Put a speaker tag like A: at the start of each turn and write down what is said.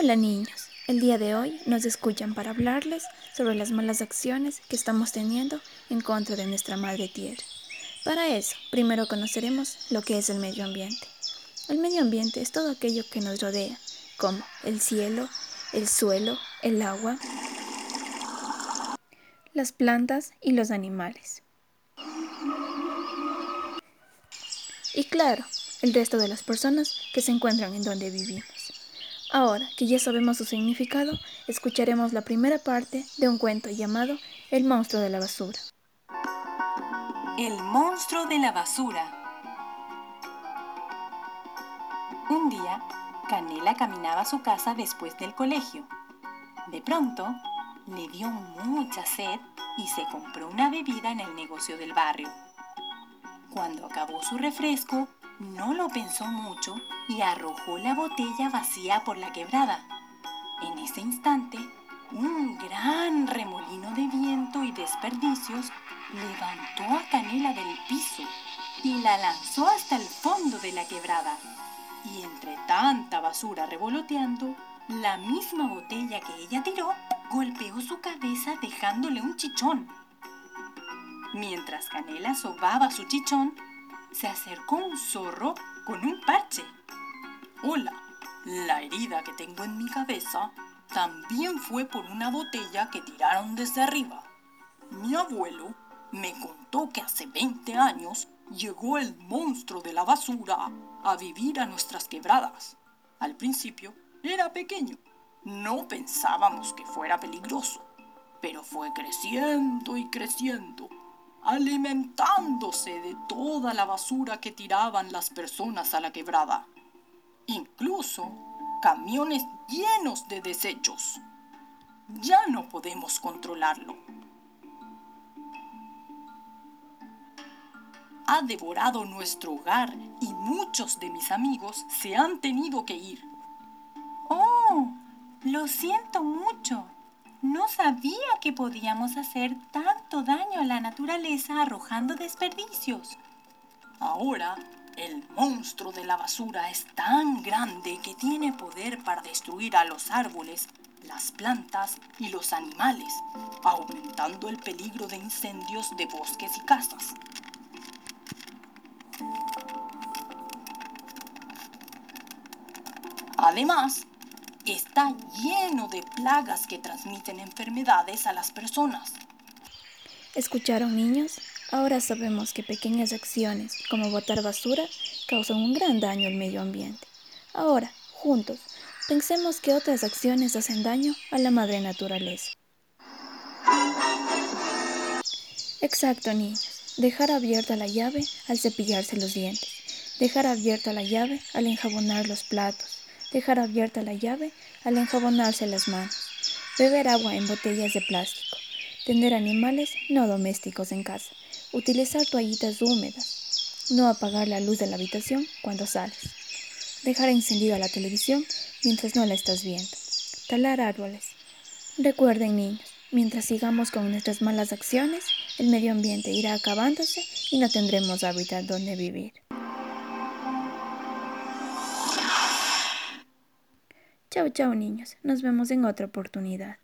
A: Hola niños, el día de hoy nos escuchan para hablarles sobre las malas acciones que estamos teniendo en contra de nuestra madre tierra. Para eso, primero conoceremos lo que es el medio ambiente. El medio ambiente es todo aquello que nos rodea, como el cielo, el suelo, el agua, las plantas y los animales. Y claro, el resto de las personas que se encuentran en donde vivimos. Ahora que ya sabemos su significado, escucharemos la primera parte de un cuento llamado El monstruo de la basura.
B: El monstruo de la basura. Un día, Canela caminaba a su casa después del colegio. De pronto, le dio mucha sed y se compró una bebida en el negocio del barrio. Cuando acabó su refresco, no lo pensó mucho y arrojó la botella vacía por la quebrada. En ese instante, un gran remolino de viento y desperdicios levantó a Canela del piso y la lanzó hasta el fondo de la quebrada. Y entre tanta basura revoloteando, la misma botella que ella tiró golpeó su cabeza dejándole un chichón. Mientras Canela sobaba su chichón, se acercó un zorro con un parche. Hola, la herida que tengo en mi cabeza también fue por una botella que tiraron desde arriba. Mi abuelo me contó que hace 20 años llegó el monstruo de la basura a vivir a nuestras quebradas. Al principio era pequeño, no pensábamos que fuera peligroso, pero fue creciendo y creciendo alimentándose de toda la basura que tiraban las personas a la quebrada. Incluso camiones llenos de desechos. Ya no podemos controlarlo. Ha devorado nuestro hogar y muchos de mis amigos se han tenido que ir.
C: Oh, lo siento mucho. No sabía que podíamos hacer tanto daño a la naturaleza arrojando desperdicios.
B: Ahora, el monstruo de la basura es tan grande que tiene poder para destruir a los árboles, las plantas y los animales, aumentando el peligro de incendios de bosques y casas. Además, está lleno de plagas que transmiten enfermedades a las personas.
A: ¿Escucharon niños? Ahora sabemos que pequeñas acciones como botar basura causan un gran daño al medio ambiente. Ahora, juntos, pensemos que otras acciones hacen daño a la madre naturaleza. Exacto, niños. Dejar abierta la llave al cepillarse los dientes. Dejar abierta la llave al enjabonar los platos dejar abierta la llave al enjabonarse las manos, beber agua en botellas de plástico, tener animales no domésticos en casa, utilizar toallitas húmedas, no apagar la luz de la habitación cuando sales, dejar encendida la televisión mientras no la estás viendo, talar árboles. Recuerden niños, mientras sigamos con nuestras malas acciones, el medio ambiente irá acabándose y no tendremos hábitat donde vivir. Chao, chao niños. Nos vemos en otra oportunidad.